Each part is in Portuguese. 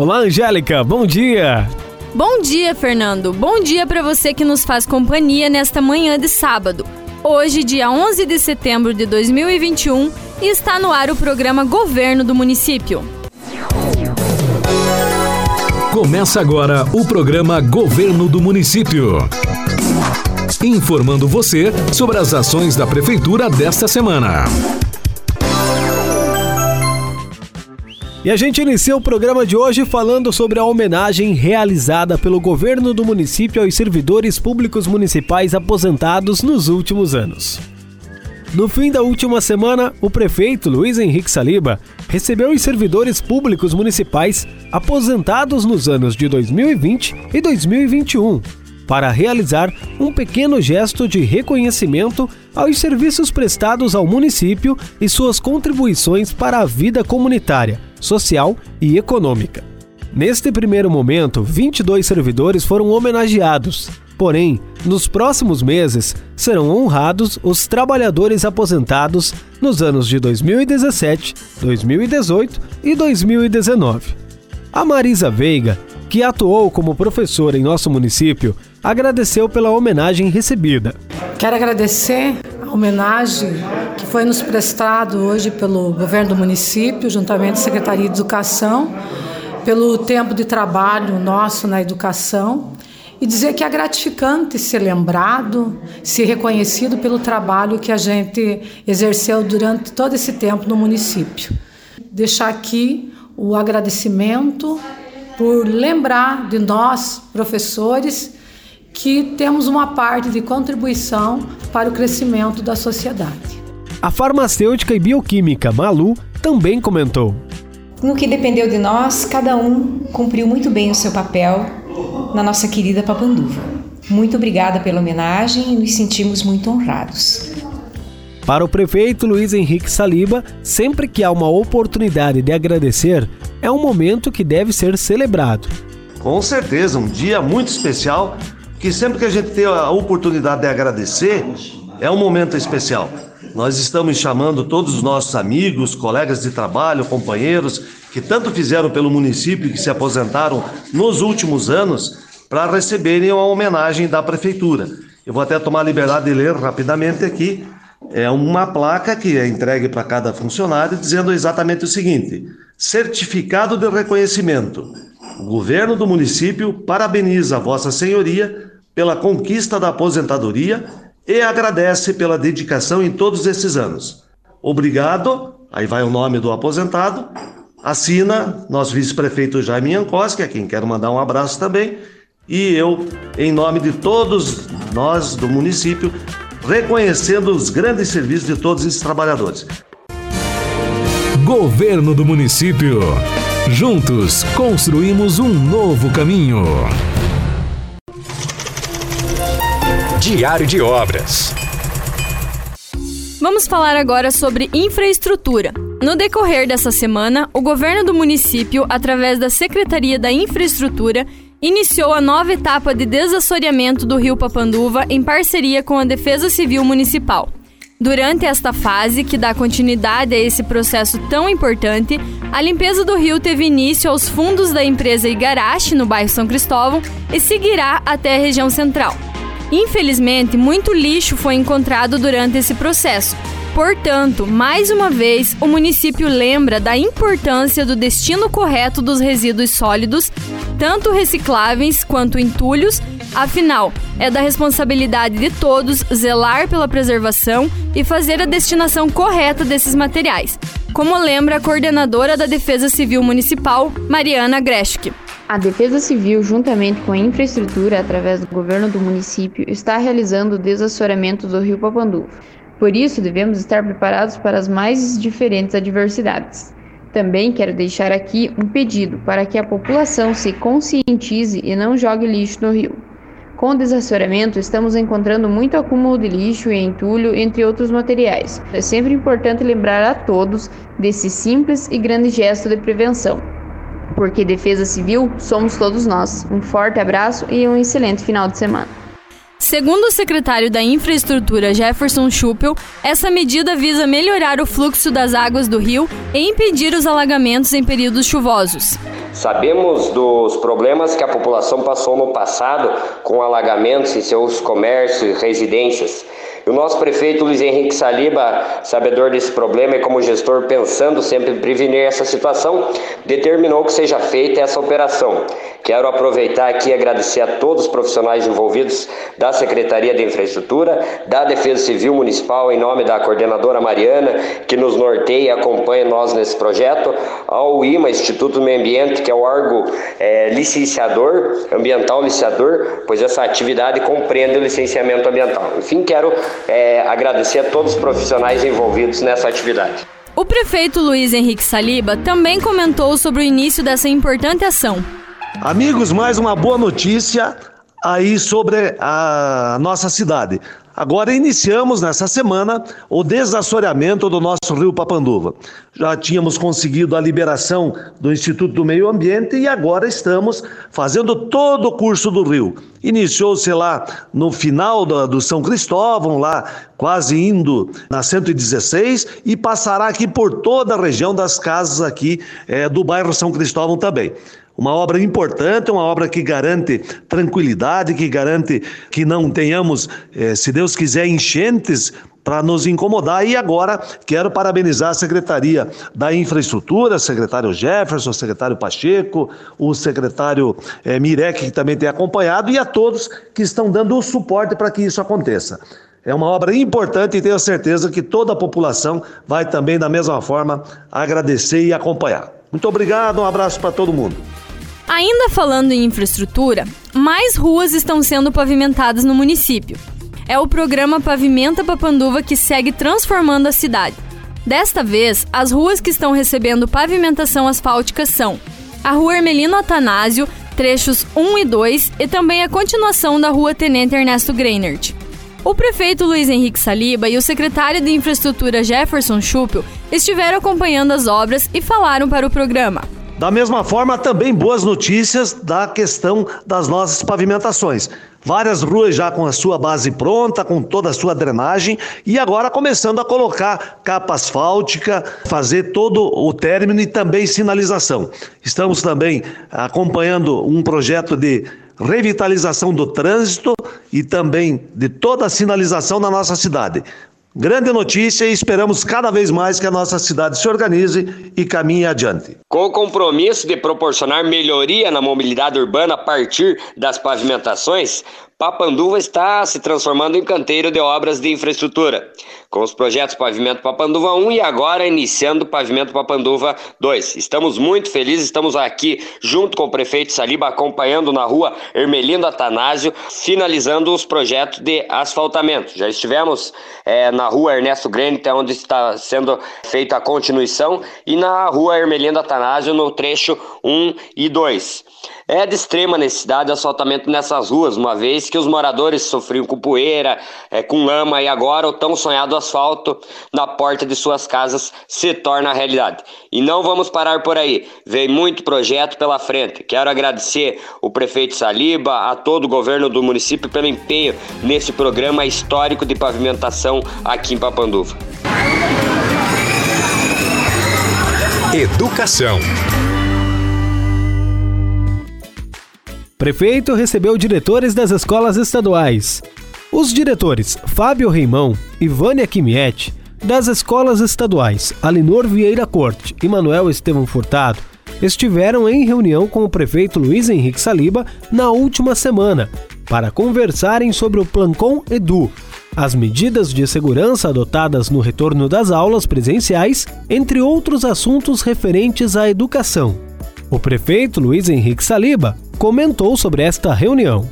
Olá, Angélica, bom dia! Bom dia, Fernando. Bom dia para você que nos faz companhia nesta manhã de sábado. Hoje, dia 11 de setembro de 2021, está no ar o programa Governo do Município. Começa agora o programa Governo do Município. Informando você sobre as ações da Prefeitura desta semana. E a gente inicia o programa de hoje falando sobre a homenagem realizada pelo governo do município aos servidores públicos municipais aposentados nos últimos anos. No fim da última semana, o prefeito Luiz Henrique Saliba recebeu os servidores públicos municipais aposentados nos anos de 2020 e 2021 para realizar um pequeno gesto de reconhecimento aos serviços prestados ao município e suas contribuições para a vida comunitária, social e econômica. Neste primeiro momento, 22 servidores foram homenageados. Porém, nos próximos meses serão honrados os trabalhadores aposentados nos anos de 2017, 2018 e 2019. A Marisa Veiga, que atuou como professora em nosso município, agradeceu pela homenagem recebida. Quero agradecer homenagem que foi nos prestado hoje pelo governo do município, juntamente com a Secretaria de Educação, pelo tempo de trabalho nosso na educação e dizer que é gratificante ser lembrado, ser reconhecido pelo trabalho que a gente exerceu durante todo esse tempo no município. Deixar aqui o agradecimento por lembrar de nós, professores, que temos uma parte de contribuição para o crescimento da sociedade. A farmacêutica e bioquímica Malu também comentou. No que dependeu de nós, cada um cumpriu muito bem o seu papel na nossa querida Papanduva. Muito obrigada pela homenagem e nos sentimos muito honrados. Para o prefeito Luiz Henrique Saliba, sempre que há uma oportunidade de agradecer, é um momento que deve ser celebrado. Com certeza, um dia muito especial que sempre que a gente tem a oportunidade de agradecer, é um momento especial. Nós estamos chamando todos os nossos amigos, colegas de trabalho, companheiros que tanto fizeram pelo município que se aposentaram nos últimos anos para receberem uma homenagem da prefeitura. Eu vou até tomar a liberdade de ler rapidamente aqui. É uma placa que é entregue para cada funcionário dizendo exatamente o seguinte: certificado de reconhecimento. O governo do município parabeniza Vossa Senhoria pela conquista da aposentadoria e agradece pela dedicação em todos esses anos. Obrigado, aí vai o nome do aposentado, assina nosso vice-prefeito Jaime Jankowski, a quem quero mandar um abraço também, e eu, em nome de todos nós do município, reconhecendo os grandes serviços de todos esses trabalhadores. Governo do Município. Juntos construímos um novo caminho. Diário de Obras. Vamos falar agora sobre infraestrutura. No decorrer dessa semana, o governo do município, através da Secretaria da Infraestrutura, iniciou a nova etapa de desassoreamento do Rio Papanduva em parceria com a Defesa Civil Municipal. Durante esta fase, que dá continuidade a esse processo tão importante, a limpeza do rio teve início aos fundos da empresa Igarashi, no bairro São Cristóvão, e seguirá até a região central. Infelizmente, muito lixo foi encontrado durante esse processo. Portanto, mais uma vez, o município lembra da importância do destino correto dos resíduos sólidos, tanto recicláveis quanto entulhos. Afinal, é da responsabilidade de todos zelar pela preservação e fazer a destinação correta desses materiais, como lembra a coordenadora da Defesa Civil Municipal, Mariana Greschke. A Defesa Civil, juntamente com a infraestrutura através do governo do município, está realizando o desassoreamento do rio Papanduva. Por isso, devemos estar preparados para as mais diferentes adversidades. Também quero deixar aqui um pedido para que a população se conscientize e não jogue lixo no rio. Com o desassoreamento, estamos encontrando muito acúmulo de lixo e entulho, entre outros materiais. É sempre importante lembrar a todos desse simples e grande gesto de prevenção porque defesa civil somos todos nós. Um forte abraço e um excelente final de semana. Segundo o secretário da Infraestrutura Jefferson Schuppel, essa medida visa melhorar o fluxo das águas do rio e impedir os alagamentos em períodos chuvosos. Sabemos dos problemas que a população passou no passado com alagamentos em seus comércios e residências. O nosso prefeito Luiz Henrique Saliba, sabedor desse problema e como gestor pensando sempre em prevenir essa situação, determinou que seja feita essa operação. Quero aproveitar aqui e agradecer a todos os profissionais envolvidos da Secretaria de Infraestrutura, da Defesa Civil Municipal, em nome da coordenadora Mariana, que nos norteia e acompanha nós nesse projeto, ao IMA, Instituto do Meio Ambiente, que é o órgão é, licenciador, ambiental licenciador, pois essa atividade compreende o licenciamento ambiental. Enfim, quero é, agradecer a todos os profissionais envolvidos nessa atividade. O prefeito Luiz Henrique Saliba também comentou sobre o início dessa importante ação. Amigos, mais uma boa notícia aí sobre a nossa cidade. Agora iniciamos nessa semana o desassoreamento do nosso rio Papanduva. Já tínhamos conseguido a liberação do Instituto do Meio Ambiente e agora estamos fazendo todo o curso do rio. Iniciou-se lá no final do, do São Cristóvão, lá quase indo na 116 e passará aqui por toda a região das casas aqui é, do bairro São Cristóvão também. Uma obra importante, uma obra que garante tranquilidade, que garante que não tenhamos, eh, se Deus quiser, enchentes para nos incomodar. E agora quero parabenizar a Secretaria da Infraestrutura, secretário Jefferson, secretário Pacheco, o secretário eh, Mirek, que também tem acompanhado, e a todos que estão dando o suporte para que isso aconteça. É uma obra importante e tenho certeza que toda a população vai também, da mesma forma, agradecer e acompanhar. Muito obrigado, um abraço para todo mundo. Ainda falando em infraestrutura, mais ruas estão sendo pavimentadas no município. É o programa Pavimenta Papanduva que segue transformando a cidade. Desta vez, as ruas que estão recebendo pavimentação asfáltica são a Rua Hermelino Atanásio, trechos 1 e 2, e também a continuação da Rua Tenente Ernesto Greinert. O prefeito Luiz Henrique Saliba e o secretário de Infraestrutura Jefferson Schuppel estiveram acompanhando as obras e falaram para o programa. Da mesma forma, também boas notícias da questão das nossas pavimentações. Várias ruas já com a sua base pronta, com toda a sua drenagem e agora começando a colocar capa asfáltica, fazer todo o término e também sinalização. Estamos também acompanhando um projeto de revitalização do trânsito e também de toda a sinalização na nossa cidade. Grande notícia e esperamos cada vez mais que a nossa cidade se organize e caminhe adiante. Com o compromisso de proporcionar melhoria na mobilidade urbana a partir das pavimentações, Papanduva está se transformando em canteiro de obras de infraestrutura, com os projetos Pavimento Papanduva 1 e agora iniciando Pavimento Papanduva 2. Estamos muito felizes, estamos aqui junto com o prefeito Saliba, acompanhando na rua Hermelindo Atanásio, finalizando os projetos de asfaltamento. Já estivemos é, na rua Ernesto é onde está sendo feita a continuação, e na rua Hermelindo Atanásio, no trecho 1 e 2. É de extrema necessidade o asfaltamento nessas ruas, uma vez que os moradores sofriam com poeira, é, com lama e agora o tão sonhado asfalto na porta de suas casas se torna realidade. E não vamos parar por aí, vem muito projeto pela frente. Quero agradecer o prefeito Saliba, a todo o governo do município pelo empenho nesse programa histórico de pavimentação aqui em Papanduva. Educação. Prefeito recebeu diretores das escolas estaduais. Os diretores Fábio Reimão e Vânia Kimiet, das escolas estaduais Alinor Vieira Corte e Manuel Estevão Furtado, estiveram em reunião com o prefeito Luiz Henrique Saliba na última semana para conversarem sobre o Plancom Edu, as medidas de segurança adotadas no retorno das aulas presenciais, entre outros assuntos referentes à educação. O prefeito Luiz Henrique Saliba comentou sobre esta reunião.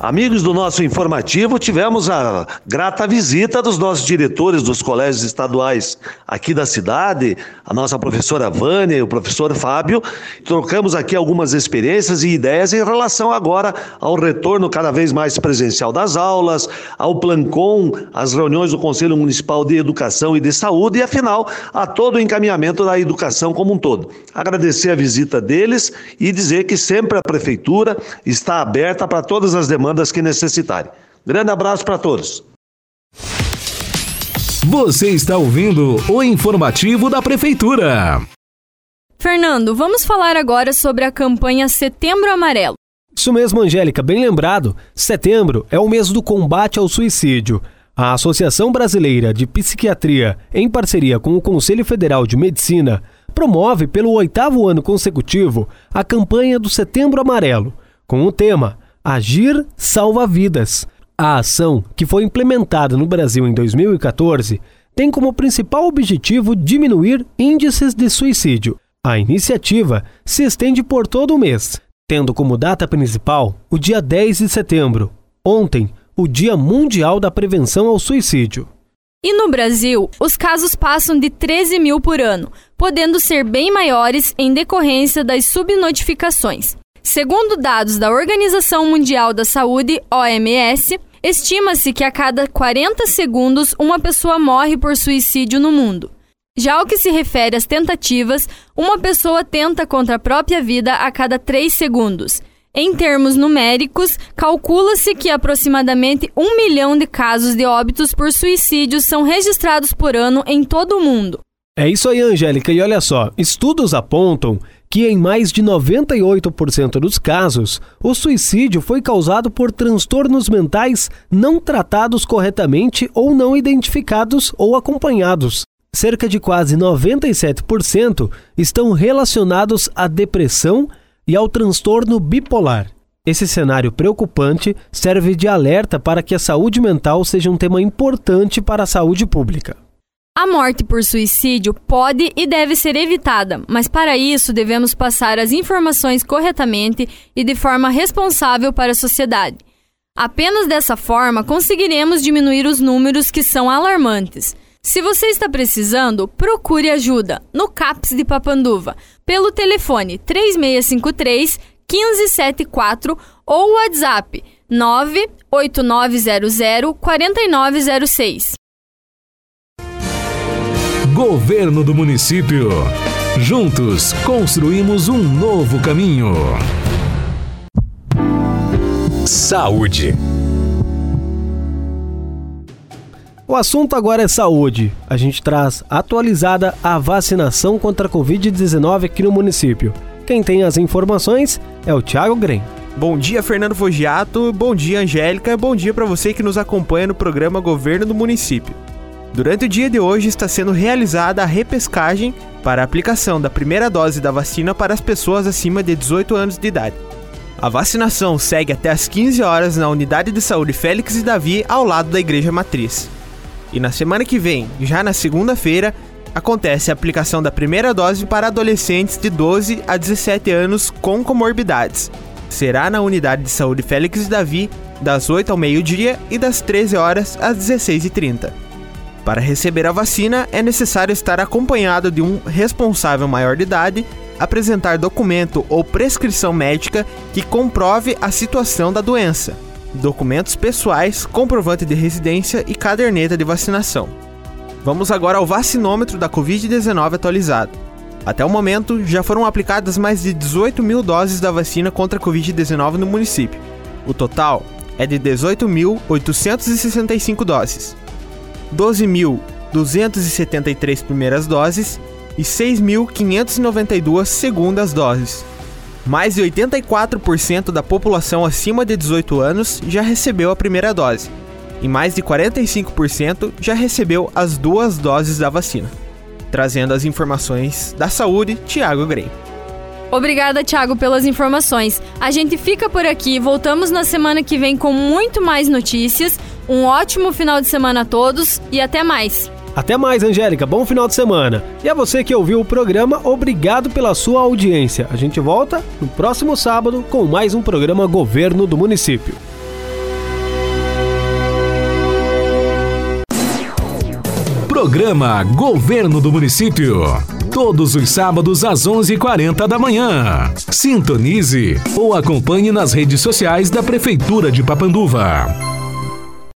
Amigos do nosso informativo, tivemos a grata visita dos nossos diretores dos colégios estaduais aqui da cidade, a nossa professora Vânia e o professor Fábio. Trocamos aqui algumas experiências e ideias em relação agora ao retorno cada vez mais presencial das aulas, ao Plancom, às reuniões do Conselho Municipal de Educação e de Saúde e, afinal, a todo o encaminhamento da educação como um todo. Agradecer a visita deles e dizer que sempre a Prefeitura está aberta para todas as demandas demandas que necessitarem. Grande abraço para todos. Você está ouvindo o informativo da Prefeitura. Fernando, vamos falar agora sobre a campanha Setembro Amarelo. Isso mesmo, Angélica, bem lembrado. Setembro é o mês do combate ao suicídio. A Associação Brasileira de Psiquiatria, em parceria com o Conselho Federal de Medicina, promove pelo oitavo ano consecutivo a campanha do Setembro Amarelo, com o tema Agir Salva Vidas. A ação, que foi implementada no Brasil em 2014, tem como principal objetivo diminuir índices de suicídio. A iniciativa se estende por todo o mês, tendo como data principal o dia 10 de setembro, ontem, o Dia Mundial da Prevenção ao Suicídio. E no Brasil, os casos passam de 13 mil por ano, podendo ser bem maiores em decorrência das subnotificações. Segundo dados da Organização Mundial da Saúde, OMS, estima-se que a cada 40 segundos uma pessoa morre por suicídio no mundo. Já ao que se refere às tentativas, uma pessoa tenta contra a própria vida a cada 3 segundos. Em termos numéricos, calcula-se que aproximadamente um milhão de casos de óbitos por suicídio são registrados por ano em todo o mundo. É isso aí, Angélica. E olha só, estudos apontam que em mais de 98% dos casos, o suicídio foi causado por transtornos mentais não tratados corretamente ou não identificados ou acompanhados. Cerca de quase 97% estão relacionados à depressão e ao transtorno bipolar. Esse cenário preocupante serve de alerta para que a saúde mental seja um tema importante para a saúde pública. A morte por suicídio pode e deve ser evitada, mas para isso devemos passar as informações corretamente e de forma responsável para a sociedade. Apenas dessa forma conseguiremos diminuir os números que são alarmantes. Se você está precisando, procure ajuda no CAPS de Papanduva pelo telefone 3653 1574 ou WhatsApp 98900 4906. Governo do Município. Juntos construímos um novo caminho. Saúde. O assunto agora é saúde. A gente traz atualizada a vacinação contra a Covid-19 aqui no município. Quem tem as informações é o Thiago Grem. Bom dia, Fernando Fogiato. Bom dia, Angélica. Bom dia para você que nos acompanha no programa Governo do Município. Durante o dia de hoje está sendo realizada a repescagem para a aplicação da primeira dose da vacina para as pessoas acima de 18 anos de idade. A vacinação segue até às 15 horas na Unidade de Saúde Félix e Davi, ao lado da Igreja Matriz. E na semana que vem, já na segunda-feira, acontece a aplicação da primeira dose para adolescentes de 12 a 17 anos com comorbidades. Será na Unidade de Saúde Félix e Davi, das 8 ao meio-dia e das 13 horas às 16h30. Para receber a vacina, é necessário estar acompanhado de um responsável maior de idade, apresentar documento ou prescrição médica que comprove a situação da doença documentos pessoais, comprovante de residência e caderneta de vacinação. Vamos agora ao vacinômetro da Covid-19 atualizado. Até o momento, já foram aplicadas mais de 18 mil doses da vacina contra a Covid-19 no município. O total é de 18.865 doses. 12.273 primeiras doses e 6.592 segundas doses. Mais de 84% da população acima de 18 anos já recebeu a primeira dose, e mais de 45% já recebeu as duas doses da vacina. Trazendo as informações da saúde, Tiago Grey. Obrigada, Thiago, pelas informações. A gente fica por aqui, voltamos na semana que vem com muito mais notícias. Um ótimo final de semana a todos e até mais. Até mais, Angélica. Bom final de semana. E a você que ouviu o programa, obrigado pela sua audiência. A gente volta no próximo sábado com mais um programa Governo do Município. Programa Governo do Município. Todos os sábados às 11h40 da manhã. Sintonize ou acompanhe nas redes sociais da Prefeitura de Papanduva.